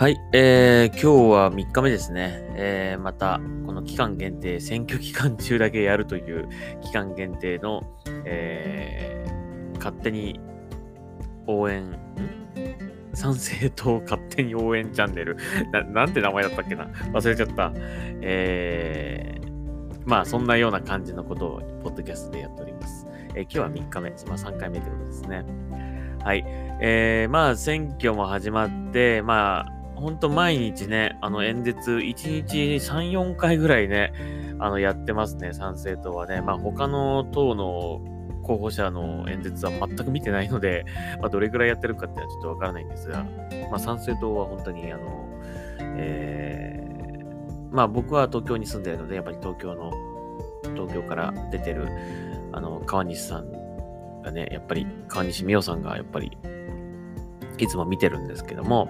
はい、えー、今日は3日目ですね。えー、また、この期間限定、選挙期間中だけやるという期間限定の、えー、勝手に応援、参政党勝手に応援チャンネル な。なんて名前だったっけな？忘れちゃった。えー、まあ、そんなような感じのことを、ポッドキャストでやっております。えー、今日は3日目、まあ、3回目ということですね。はい。えー、まあ、選挙も始まって、まあ、ほんと毎日ね、あの演説、1日3、4回ぐらいね、あのやってますね、参政党はね。まあ他の党の候補者の演説は全く見てないので、まあ、どれぐらいやってるかっていうのはちょっとわからないんですが、まあ参政党は本当にあの、えー、まあ僕は東京に住んでるので、やっぱり東京の、東京から出てる、あの、川西さんがね、やっぱり川西美桜さんがやっぱりいつも見てるんですけども、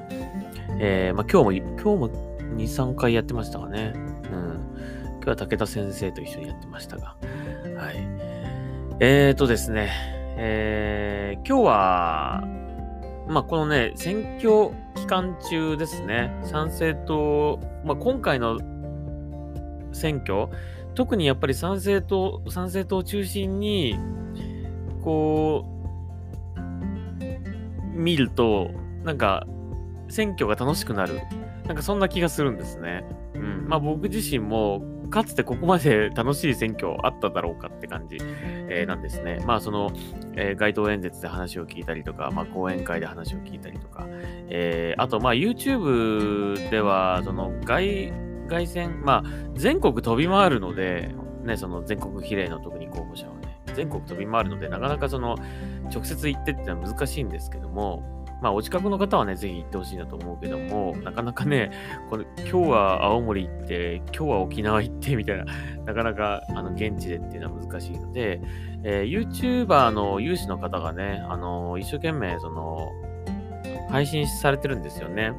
えー、まあ、今日も、今日も2、3回やってましたかね。うん。今日は武田先生と一緒にやってましたが。はい。えーとですね、えー、今日は、まあ、このね、選挙期間中ですね、参政党、まあ、今回の選挙、特にやっぱり参政党、参政党を中心に、こう、見ると、なんか、選挙が楽しくなる。なんかそんな気がするんですね。うん。まあ僕自身も、かつてここまで楽しい選挙あっただろうかって感じ、えー、なんですね。まあその、えー、街頭演説で話を聞いたりとか、まあ講演会で話を聞いたりとか、えー、あとまあ YouTube では、その外、外選、まあ全国飛び回るので、ね、その全国比例の特に候補者はね、全国飛び回るので、なかなかその直接行ってってのは難しいんですけども、まあ、お近くの方はね、ぜひ行ってほしいなと思うけども、なかなかね、これ今日は青森行って、今日は沖縄行って、みたいな、なかなかあの現地でっていうのは難しいので、えー、YouTuber の有志の方がね、あのー、一生懸命、その、配信されてるんですよね。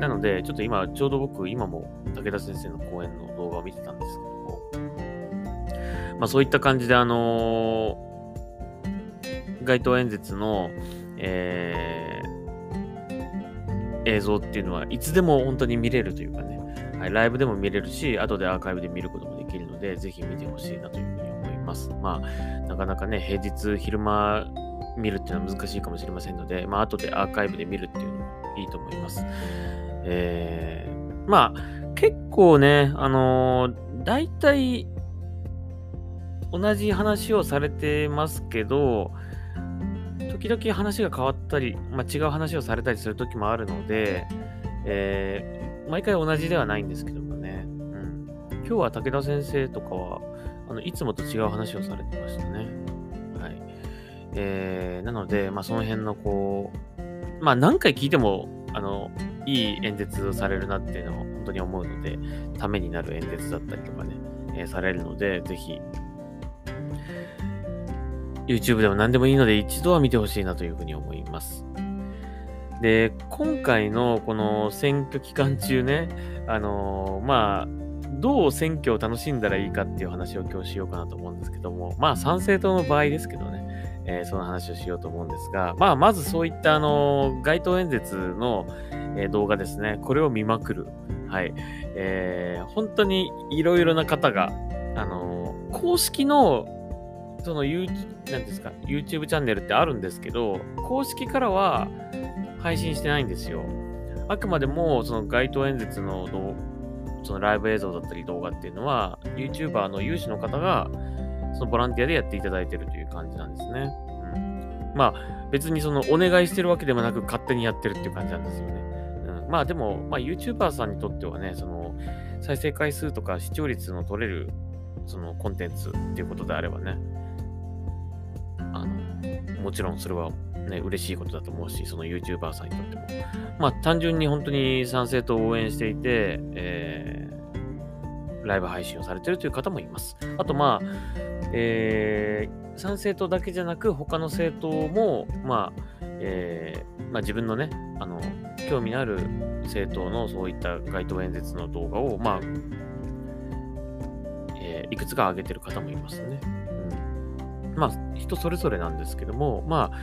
なので、ちょっと今、ちょうど僕、今も武田先生の講演の動画を見てたんですけども、まあそういった感じで、あのー、街頭演説の、えー、映像っていうのはいつでも本当に見れるというかね、はい、ライブでも見れるし、後でアーカイブで見ることもできるので、ぜひ見てほしいなというふうに思います。まあ、なかなかね、平日昼間見るっていうのは難しいかもしれませんので、まあ、後でアーカイブで見るっていうのもいいと思います。えー、まあ、結構ね、あのー、大体、同じ話をされてますけど、時々話が変わったり、まあ、違う話をされたりする時もあるので、えー、毎回同じではないんですけどもね。うん。今日は武田先生とかは、あのいつもと違う話をされてましたね。はい。えー、なので、まあ、その辺のこう、まあ、何回聞いても、あの、いい演説をされるなっていうのを本当に思うので、ためになる演説だったりとかね、えー、されるので、ぜひ、YouTube でも何でもいいので一度は見てほしいなというふうに思います。で、今回のこの選挙期間中ね、あのー、まあ、どう選挙を楽しんだらいいかっていう話を今日しようかなと思うんですけども、まあ、参政党の場合ですけどね、えー、その話をしようと思うんですが、まあ、まずそういったあの、街頭演説の、え、動画ですね、これを見まくる。はい。えー、本当にいろいろな方が、あの公式のその YouTube, なんですか YouTube チャンネルってあるんですけど、公式からは配信してないんですよ。あくまでもその街頭演説のそのライブ映像だったり動画っていうのは、YouTuber の有志の方がそのボランティアでやっていただいてるという感じなんですね。うん、まあ別にそのお願いしてるわけでもなく勝手にやってるっていう感じなんですよね。うん、まあでも、まあ、YouTuber さんにとってはね、その再生回数とか視聴率の取れるそのコンテンツっていうことであればね、あの、もちろんそれはね、嬉しいことだと思うし、その YouTuber さんにとっても。まあ、単純に本当に賛成と応援していて、えー、ライブ配信をされてるという方もいます。あと、まあ、えー、参政党だけじゃなく、他の政党も、まあ、えー、まあ、自分のね、あの、興味のある政党のそういった街頭演説の動画を、まあ、えー、いくつか上げてる方もいますね。まあ、人それぞれなんですけども、まあ、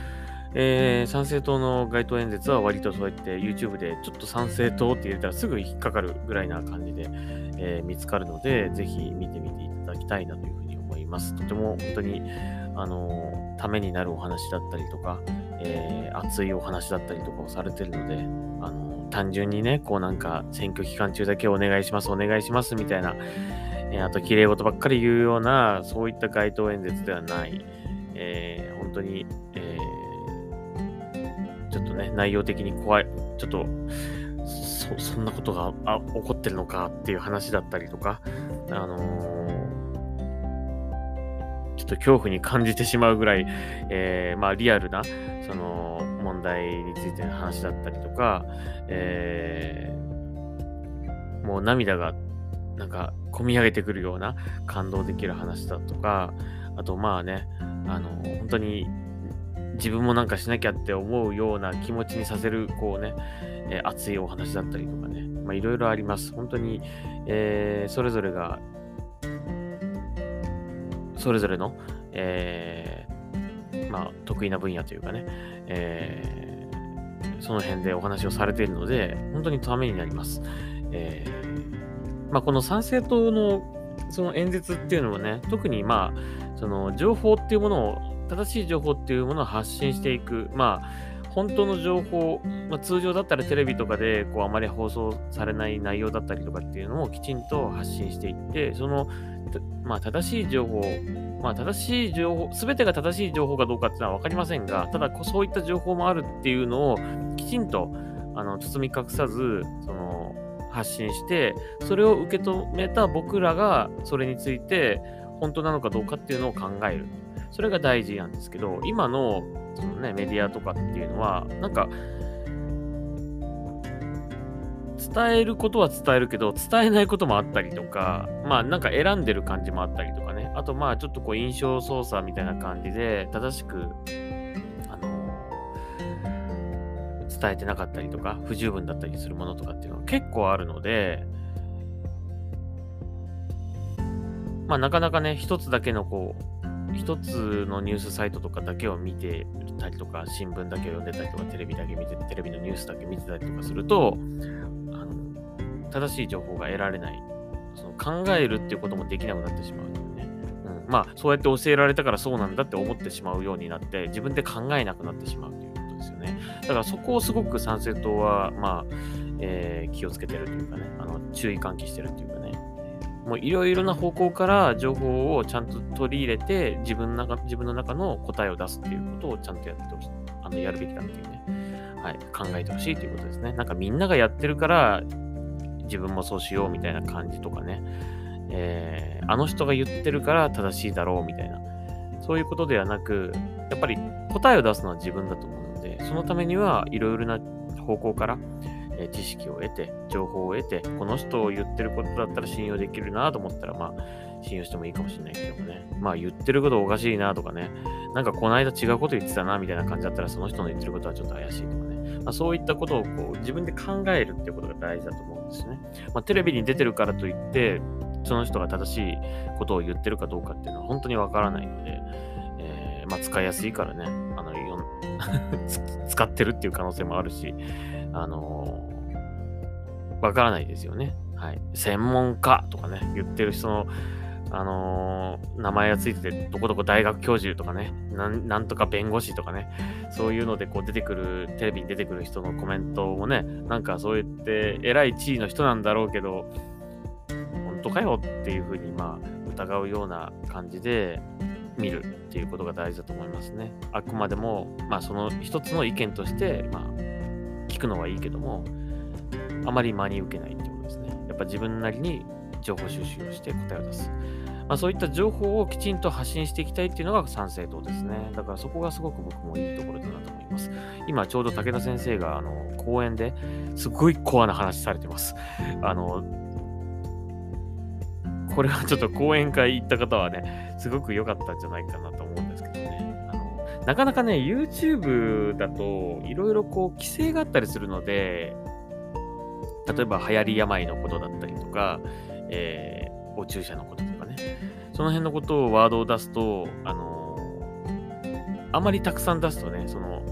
えー、参政党の街頭演説は割とそうやって YouTube でちょっと参政党って入れたらすぐ引っかかるぐらいな感じで、えー、見つかるので、ぜひ見てみていただきたいなというふうに思います。とても本当に、あのー、ためになるお話だったりとか、えー、熱いお話だったりとかをされてるので、あの単純にね、こうなんか選挙期間中だけお願いします、お願いしますみたいな、えあと綺麗事ばっかり言うような、そういった街頭演説ではない、え本当に、えちょっとね、内容的に怖い、ちょっと、そ、そんなことがあ起こってるのかっていう話だったりとか、あのー、ちょっと恐怖に感じてしまうぐらい、えー、まあリアルな、その問題についての話だったりとか、えー、もう涙がなんか込み上げてくるような感動できる話だとか、あとまあね、あの、本当に自分もなんかしなきゃって思うような気持ちにさせる、こうね、えー、熱いお話だったりとかね、まあいろいろあります。本当に、えー、それぞれが、それぞれの、えー、まあ得意な分野というかね、えー、その辺でお話をされているので、本当にためになります。えー、まあこの参政党のその演説っていうのはね、特にまあ、その情報っていうものを正しい情報っていうものを発信していく。まあ、本当の情報、まあ、通常だったらテレビとかでこうあまり放送されない内容だったりとかっていうのをきちんと発信していって、その、まあ、正しい情報、まあ、正しい情報、すべてが正しい情報かどうかっていうのは分かりませんが、ただそういった情報もあるっていうのをきちんとあの包み隠さず、その発信して、それを受け止めた僕らがそれについて本当なのかどうかっていうのを考える。それが大事なんですけど、今のその、ね、メディアとかっていうのは、なんか、伝えることは伝えるけど、伝えないこともあったりとか、まあなんか選んでる感じもあったりとかね。あとまあちょっとこう印象操作みたいな感じで、正しく、伝えてなかったりとか、不十分だったりするものとかっていうのは結構あるので、まあなかなかね、一つだけのこう、一つのニュースサイトとかだけを見てたりとか、新聞だけを読んでたりとか、テレビだけ見て、テレビのニュースだけ見てたりとかすると、あの正しい情報が得られない。その考えるっていうこともできなくなってしまうというね。うん、まあ、そうやって教えられたからそうなんだって思ってしまうようになって、自分で考えなくなってしまうということですよね。だからそこをすごく参政党は、まあ、えー、気をつけてるというかね、あの注意喚起してるというかね、もういろいろな方向から情報をちゃんと取り入れて、自分の中自分の中の答えを出すっていうことをちゃんとやってほしい。あの、やるべきだっていうね。はい。考えてほしいということですね。なんかみんながやってるから、自分もそうしようみたいな感じとかね。えー、あの人が言ってるから正しいだろうみたいな。そういうことではなく、やっぱり答えを出すのは自分だと思う、そのためにはいろいろな方向から、え知識を得て、情報を得て、この人を言ってることだったら信用できるなと思ったら、まあ、信用してもいいかもしれないけどもね。まあ、言ってることおかしいなとかね。なんかこの間違うこと言ってたなみたいな感じだったら、その人の言ってることはちょっと怪しいとかね。まあ、そういったことをこう自分で考えるっていうことが大事だと思うんですね。まあ、テレビに出てるからといって、その人が正しいことを言ってるかどうかっていうのは本当にわからないので、えー、まあ、使いやすいからね、あの、使ってるっていう可能性もあるし、あのわからないですよね。はい。専門家とかね、言ってる人の、あのー、名前がついてて、どこどこ大学教授とかね、なんとか弁護士とかね、そういうのでこう出てくる、テレビに出てくる人のコメントもね、なんかそう言って偉い地位の人なんだろうけど、本当かよっていうふうに、まあ、疑うような感じで見るっていうことが大事だと思いますね。あくまでも、まあその一つの意見として、まあ、聞くのはいいけども、あまり真に受けないってことですね。やっぱ自分なりに情報収集をして答えを出す。まあ、そういった情報をきちんと発信していきたいっていうのが参政党ですね。だからそこがすごく僕もいいところだなと思います。今ちょうど武田先生があの講演ですごいコアな話されてます。あの、これはちょっと講演会行った方はね、すごく良かったんじゃないかなと思うんですけどね。あのなかなかね、YouTube だといろいろこう規制があったりするので、例えば流行り病のことだったりとか、えー、お注射のこととかね、その辺のことをワードを出すと、あの、あまりたくさん出すとね、その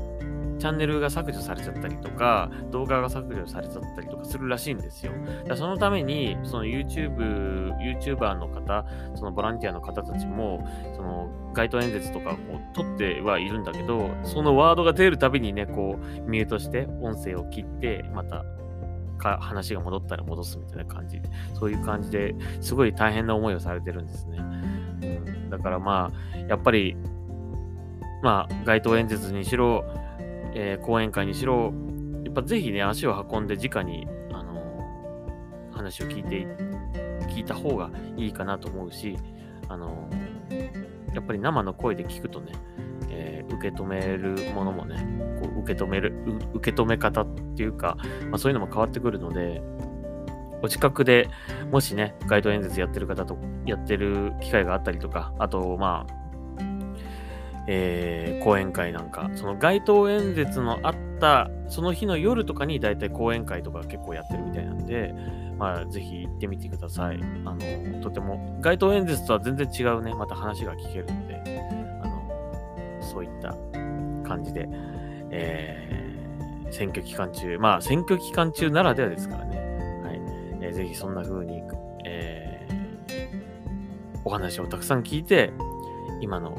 チャンネルが削除されちゃったりとか、動画が削除されちゃったりとかするらしいんですよ。だそのために、その YouTube、YouTuber の方、そのボランティアの方たちも、その街頭演説とかを撮ってはいるんだけど、そのワードが出るたびにね、こう、ミュートして音声を切って、また話が戻ったら戻すみたいな感じで、そういう感じですごい大変な思いをされてるんですね。うん、だからまあ、やっぱり、まあ、街頭演説にしろ、えー、講演会にしろ、やっぱぜひね、足を運んで直に、あのー、話を聞いて、聞いた方がいいかなと思うし、あのー、やっぱり生の声で聞くとね、えー、受け止めるものもね、こう受け止める、受け止め方っていうか、まあ、そういうのも変わってくるので、お近くでもしね、街頭演説やってる方と、やってる機会があったりとか、あと、まあ、えー、講演会なんか、その街頭演説のあった、その日の夜とかに大体講演会とか結構やってるみたいなんで、まあ、ぜひ行ってみてください。あの、とても、街頭演説とは全然違うね、また話が聞けるので、あの、そういった感じで、えー、選挙期間中、まあ、選挙期間中ならではですからね、はい。えー、ぜひそんな風に、えー、お話をたくさん聞いて、今の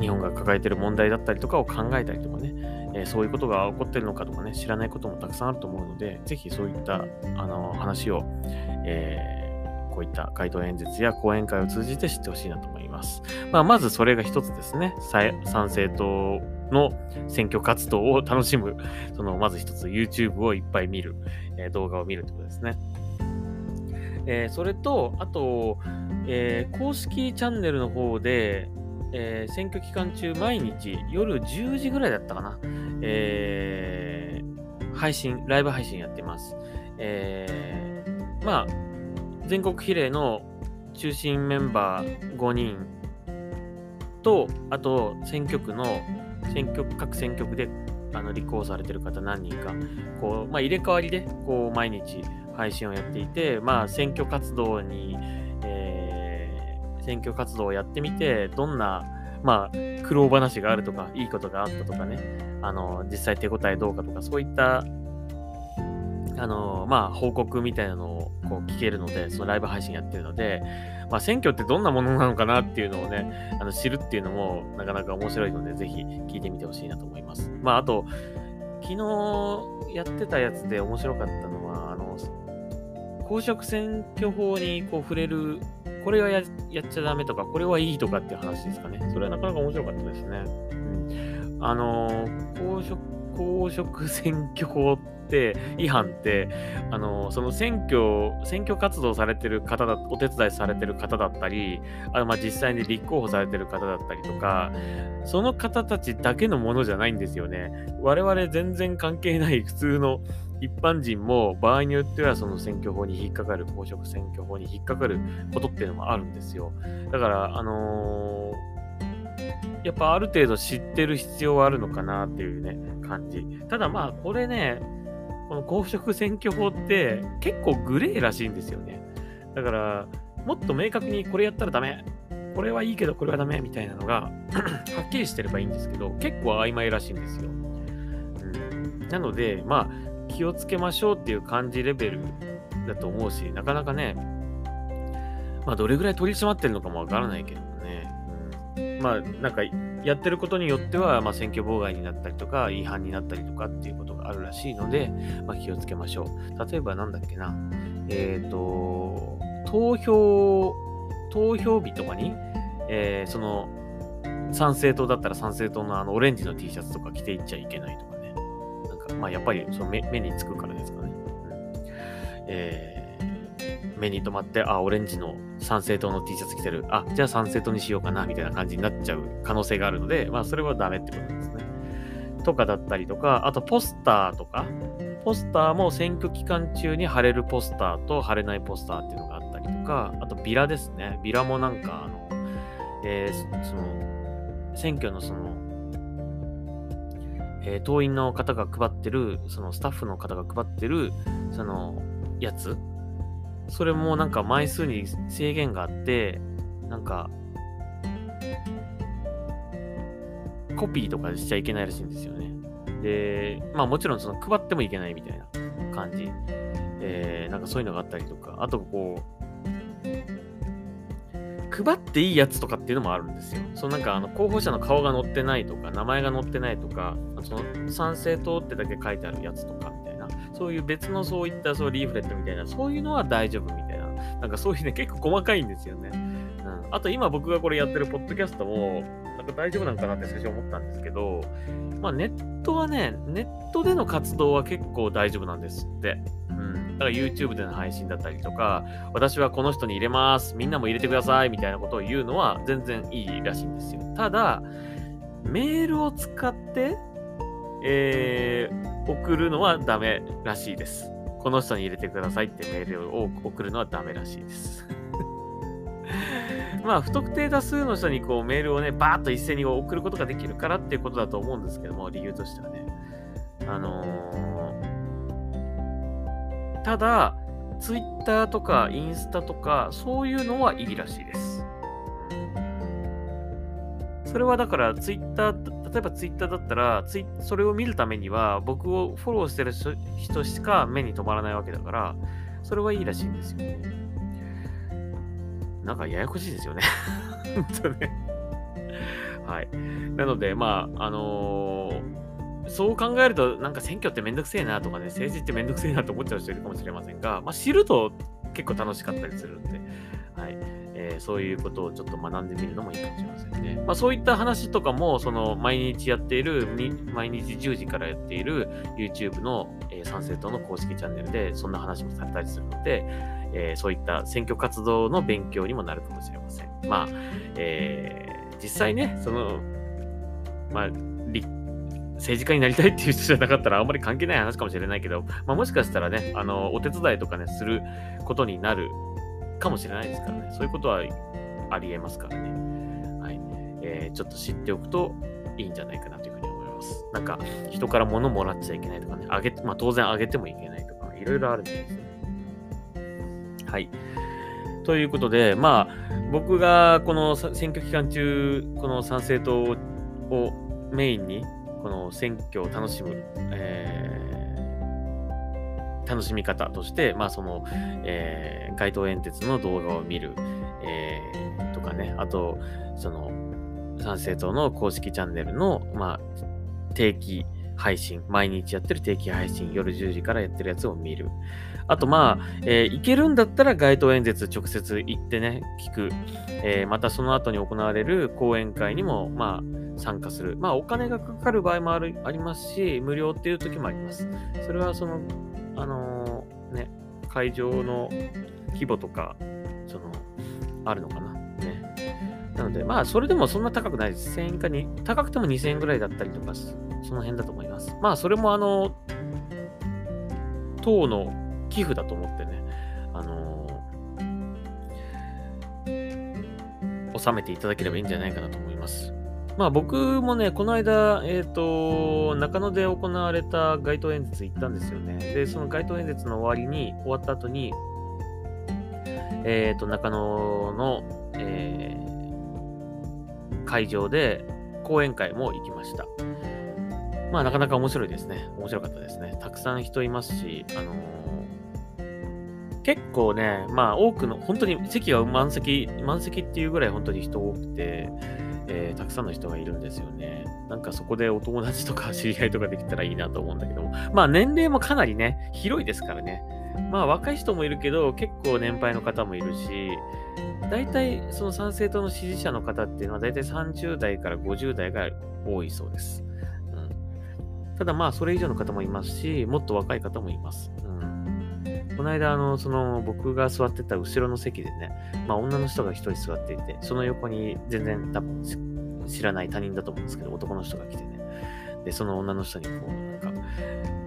日本が抱えている問題だったりとかを考えたりとかね、えー、そういうことが起こってるのかとかね、知らないこともたくさんあると思うので、ぜひそういったあの話を、えー、こういった街頭演説や講演会を通じて知ってほしいなと思います。まあ、まずそれが一つですね。参政党の選挙活動を楽しむ、そのまず一つ YouTube をいっぱい見る、えー、動画を見るってことですね。えー、それと、あと、えー、公式チャンネルの方で、えー、選挙期間中、毎日夜10時ぐらいだったかな、えー、配信、ライブ配信やってます。えー、まあ、全国比例の中心メンバー5人と、あと選挙区の選挙区各選挙区であの立候補されてる方何人か、こう、まあ、入れ替わりでこう毎日配信をやっていて、まあ、選挙活動に選挙活動をやってみて、どんな、まあ、苦労話があるとか、いいことがあったとかね、あの、実際手応えどうかとか、そういった、あの、まあ、報告みたいなのをこう聞けるので、そのライブ配信やってるので、まあ、選挙ってどんなものなのかなっていうのをね、あの知るっていうのもなかなか面白いので、ぜひ聞いてみてほしいなと思います。まあ、あと、昨日やってたやつで面白かったのは、あの、公職選挙法にこう触れるこれはやっちゃダメとか、これはいいとかっていう話ですかね。それはなかなか面白かったですね。うん、あの公職、公職選挙法って、違反って、あのその選挙、選挙活動されてる方だ、お手伝いされてる方だったり、あまあ実際に立候補されてる方だったりとか、その方たちだけのものじゃないんですよね。我々全然関係ない普通の一般人も場合によってはその選挙法に引っかかる、公職選挙法に引っかかることっていうのもあるんですよ。だから、あのー、やっぱある程度知ってる必要はあるのかなっていうね、感じ。ただまあ、これね、この公職選挙法って結構グレーらしいんですよね。だから、もっと明確にこれやったらダメ、これはいいけどこれはダメみたいなのが はっきりしてればいいんですけど、結構曖昧らしいんですよ。うん、なので、まあ、気をつけましょうっていう感じレベルだと思うし、なかなかね、まあ、どれぐらい取り締まってるのかもわからないけどね、うん、まあ、なんか、やってることによっては、まあ、選挙妨害になったりとか、違反になったりとかっていうことがあるらしいので、まあ、気をつけましょう。例えば、なんだっけな、えっ、ー、と、投票、投票日とかに、えー、その、参政党だったら参政党のあのオレンジの T シャツとか着ていっちゃいけないとまあ、やっぱりその目目につくからですかね。えー、目に留まって、あ、オレンジの参政党の T シャツ着てる。あ、じゃあ参政党にしようかな、みたいな感じになっちゃう可能性があるので、まあ、それはダメってことですね。とかだったりとか、あとポスターとか、ポスターも選挙期間中に貼れるポスターと貼れないポスターっていうのがあったりとか、あとビラですね。ビラもなんか、あの、えー、その、選挙のその、えー、党員の方が配ってる、そのスタッフの方が配ってる、その、やつ、それもなんか枚数に制限があって、なんか、コピーとかしちゃいけないらしいんですよね。で、まあもちろんその配ってもいけないみたいな感じ。えー、なんかそういうのがあったりとか、あとこう、配っていいやつとかっていうのもあるんですよ。そのなんかあの候補者の顔が載ってないとか、名前が載ってないとか、その賛成党ってだけ書いてあるやつとかみたいな、そういう別のそういったそうリーフレットみたいな、そういうのは大丈夫みたいな、なんかそういうね、結構細かいんですよね。うん、あと今僕がこれやってるポッドキャストも、なんか大丈夫なんかなって最初思ったんですけど、まあネットはね、ネットでの活動は結構大丈夫なんですって。だから YouTube での配信だったりとか、私はこの人に入れます、みんなも入れてください、みたいなことを言うのは全然いいらしいんですよ。ただ、メールを使って、えー、送るのはダメらしいです。この人に入れてくださいってメールを送るのはダメらしいです。まあ、不特定多数の人にこうメールをね、バーッと一斉に送ることができるからっていうことだと思うんですけども、理由としてはね。あのー、ただ、ツイッターとかインスタとか、そういうのはいいらしいです。それはだから、ツイッター、例えばツイッターだったら、ツイそれを見るためには、僕をフォローしてる人しか目に留まらないわけだから、それはいいらしいんですよ。なんかややこしいですよね。本当ね。はい。なので、まあ、あのー、そう考えると、なんか選挙ってめんどくせえなとかね、政治ってめんどくせえなと思っちゃう人いるかもしれませんが、まあ、知ると結構楽しかったりするんで、はい。えー、そういうことをちょっと学んでみるのもいいかもしれませんね。まあ、そういった話とかも、その毎日やっている、毎日10時からやっている YouTube の、えー、参政党の公式チャンネルで、そんな話もされたりするので、えー、そういった選挙活動の勉強にもなるかもしれません。まあ、えー、実際ね、その、まあ、政治家になりたいっていう人じゃなかったらあんまり関係ない話かもしれないけど、まあ、もしかしたらね、あの、お手伝いとかね、することになるかもしれないですからね。そういうことはありえますからね。はい。えー、ちょっと知っておくといいんじゃないかなというふうに思います。なんか、人から物もらっちゃいけないとかね、あげまあ、当然あげてもいけないとか、いろいろあるんですね。はい。ということで、まあ、僕がこの選挙期間中、この参政党をメインに、この選挙を楽しむ、えー、楽しみ方として、まあ、その、えー、街頭演説の動画を見る、えー、とかね、あと、その、参政党の公式チャンネルの、まあ、定期配信、毎日やってる定期配信、夜10時からやってるやつを見る。あと、まあ、えー、行けるんだったら街頭演説直接行ってね、聞く。えー、またその後に行われる講演会にも、まあ、参加する。まあ、お金がかかる場合もあるありますし、無料っていう時もあります。それは、その、あのー、ね、会場の規模とか、その、あるのかな。ね。なので、まあ、それでもそんな高くないです。1000円かに、高くても2000円ぐらいだったりとか、その辺だと思います。まあ、それもあの、党の寄付だと思ってね、あのー、納めていただければいいんじゃないかなと思います。まあ僕もね、この間、えっ、ー、と、中野で行われた街頭演説行ったんですよね。で、その街頭演説の終わりに、終わった後に、えっ、ー、と、中野の、えー、会場で講演会も行きました。まあなかなか面白いですね。面白かったですね。たくさん人いますし、あの結構ね、まあ多くの、本当に席が満席、満席っていうぐらい本当に人多くて、えー、たくさんの人がいるんですよね。なんかそこでお友達とか 知り合いとかできたらいいなと思うんだけども、まあ年齢もかなりね、広いですからね。まあ若い人もいるけど、結構年配の方もいるし、大体その参政党の支持者の方っていうのは大体30代から50代が多いそうです。うん、ただまあそれ以上の方もいますし、もっと若い方もいます。うんこの間、あの、その、僕が座ってた後ろの席でね、まあ、女の人が一人座っていて、その横に全然多分知らない他人だと思うんですけど、男の人が来てね、で、その女の人にこう、なんか、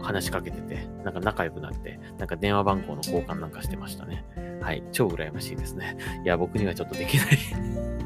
話しかけてて、なんか仲良くなって、なんか電話番号の交換なんかしてましたね。はい、超羨ましいですね。いや、僕にはちょっとできない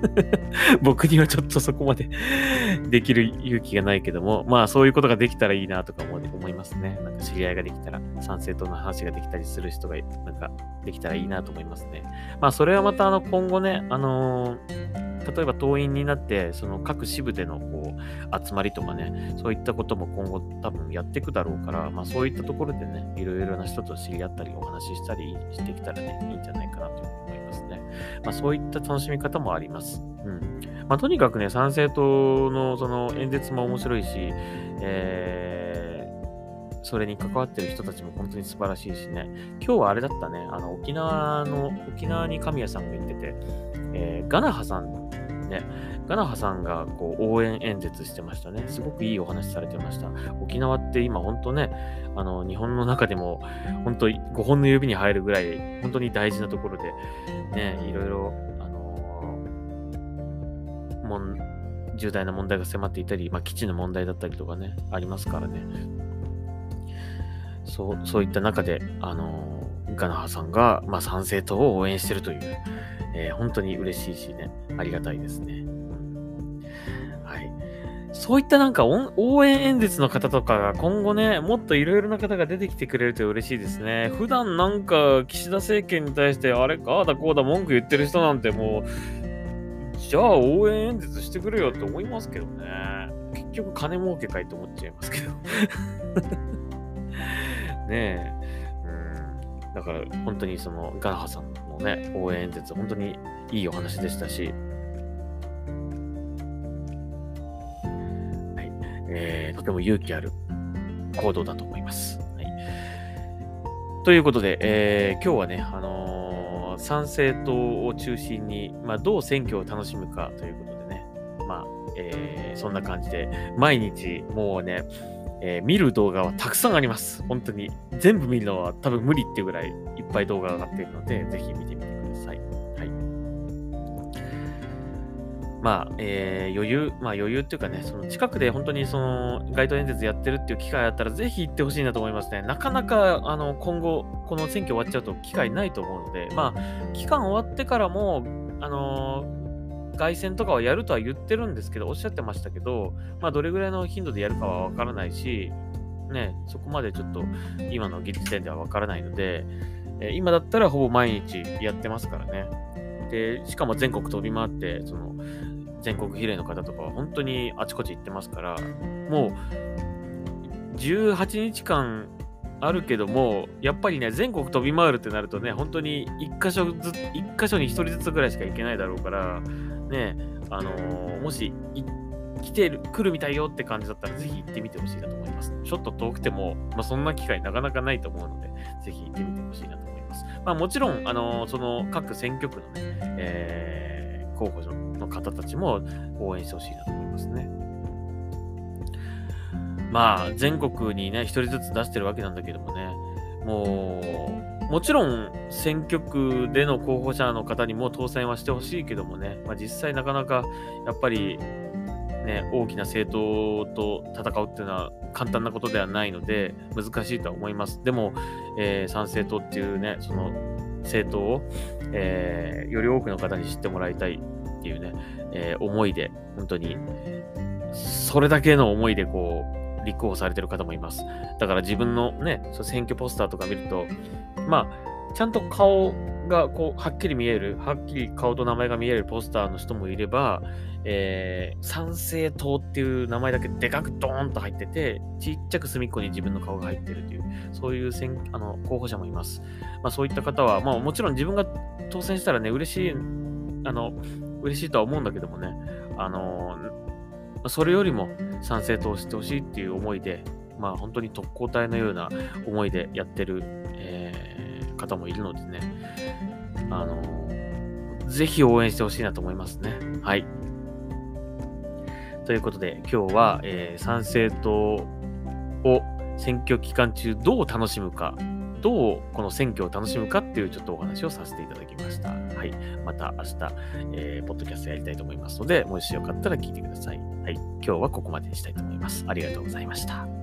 僕にはちょっとそこまで できる勇気がないけども、まあそういうことができたらいいなとか思いますね。なんか知り合いができたら、参政党の話ができたりする人が、なんかできたらいいなと思いますね。まあそれはまたあの今後ね、あのー、例えば党員になって、その各支部でのこう集まりとかね、そういったことも今後多分やっていくだろうから、まあそういったところでね、いろいろな人と知り合ったり、お話ししたりしてきたらね、いいんじゃないかなと思いますね。まあそういった楽しみ方もあります。うん。まあとにかくね、参政党のその演説も面白いし、えーそれに関わってる人たちも本当に素晴らしいしね。今日はあれだったね、あの、沖縄の、沖縄に神谷さんが言ってて、えー、ガナハさんね、ガナハさんがこう応援演説してましたね。すごくいいお話されてました。沖縄って今本当ね、あの、日本の中でも本当5本の指に入るぐらい本当に大事なところで、ね、いろいろ、あのー、もん、重大な問題が迫っていたり、まあ、基地の問題だったりとかね、ありますからね。そう、そういった中で、あのー、ガナハさんが、まあ、賛成党を応援してるという、えー、本当に嬉しいしね、ありがたいですね。はい。そういったなんか応援演説の方とかが今後ね、もっといろいろな方が出てきてくれると嬉しいですね。普段なんか岸田政権に対してあれか、あだこうだ文句言ってる人なんてもう、じゃあ応援演説してくれよって思いますけどね。結局金儲けかいと思っちゃいますけど。ねうん。だから本当にそのガラハさんのね、応援演説、本当にいいお話でしたし、はい。えー、とても勇気ある行動だと思います。はい。ということで、えー、今日はね、あのー、参政党を中心に、まあ、どう選挙を楽しむかということでね、まあ、えー、そんな感じで、毎日もうね、えー、見る動画はたくさんあります。本当に。全部見るのは多分無理っていうぐらいいっぱい動画が上がっているので、ぜひ見てみてください。はい。まあ、えー、余裕、まあ余裕っていうかね、その近くで本当にその街頭演説やってるっていう機会あったら、ぜひ行ってほしいなと思いますね。なかなか、あの、今後、この選挙終わっちゃうと機会ないと思うので、まあ、期間終わってからも、あのー凱旋とかはやるとは言ってるんですけど、おっしゃってましたけど、まあ、どれぐらいの頻度でやるかはわからないし、ね、そこまでちょっと今の現時点ではわからないので、え、今だったらほぼ毎日やってますからね。で、しかも全国飛び回って、その、全国比例の方とかは本当にあちこち行ってますから、もう、18日間あるけども、やっぱりね、全国飛び回るってなるとね、本当に1箇所ずつ、1箇所に1人ずつぐらいしか行けないだろうから、ね、あのー、もし来てる、来るみたいよって感じだったら、ぜひ行ってみてほしいなと思います。ちょっと遠くても、まあ、そんな機会なかなかないと思うので、ぜひ行ってみてほしいなと思います。まあ、もちろん、あのー、その各選挙区のね、えー、候補の方たちも応援してほしいなと思いますね。まあ、全国にね、一人ずつ出してるわけなんだけどもね、もう、もちろん選挙区での候補者の方にも当選はしてほしいけどもね、まあ、実際なかなかやっぱりね、大きな政党と戦うっていうのは簡単なことではないので難しいとは思います。でも、えー、参政党っていうね、その政党を、えー、より多くの方に知ってもらいたいっていうね、えー、思いで、本当に、それだけの思いでこう、立候補されてる方もいます。だから自分のね、そ選挙ポスターとか見ると、まあ、ちゃんと顔がこう、はっきり見える、はっきり顔と名前が見えるポスターの人もいれば、えー、参政党っていう名前だけでかくドーンと入ってて、ちっちゃく隅っこに自分の顔が入ってるという、そういう選あの候補者もいます。まあそういった方は、まあもちろん自分が当選したらね、嬉しい、あの、嬉しいとは思うんだけどもね、あの、それよりも参政党をしてほしいっていう思いで、まあ本当に特攻隊のような思いでやってる、えー、方もいるのでね、あのぜひ応援してほしいなと思いますね。はい。ということで、今日は、えー、参政党を選挙期間中どう楽しむかどうこの選挙を楽しむかっていうちょっとお話をさせていただきました。はい。また明日、えー、ポッドキャストやりたいと思いますので、もしよかったら聞いてください。はい。今日はここまでにしたいと思います。ありがとうございました。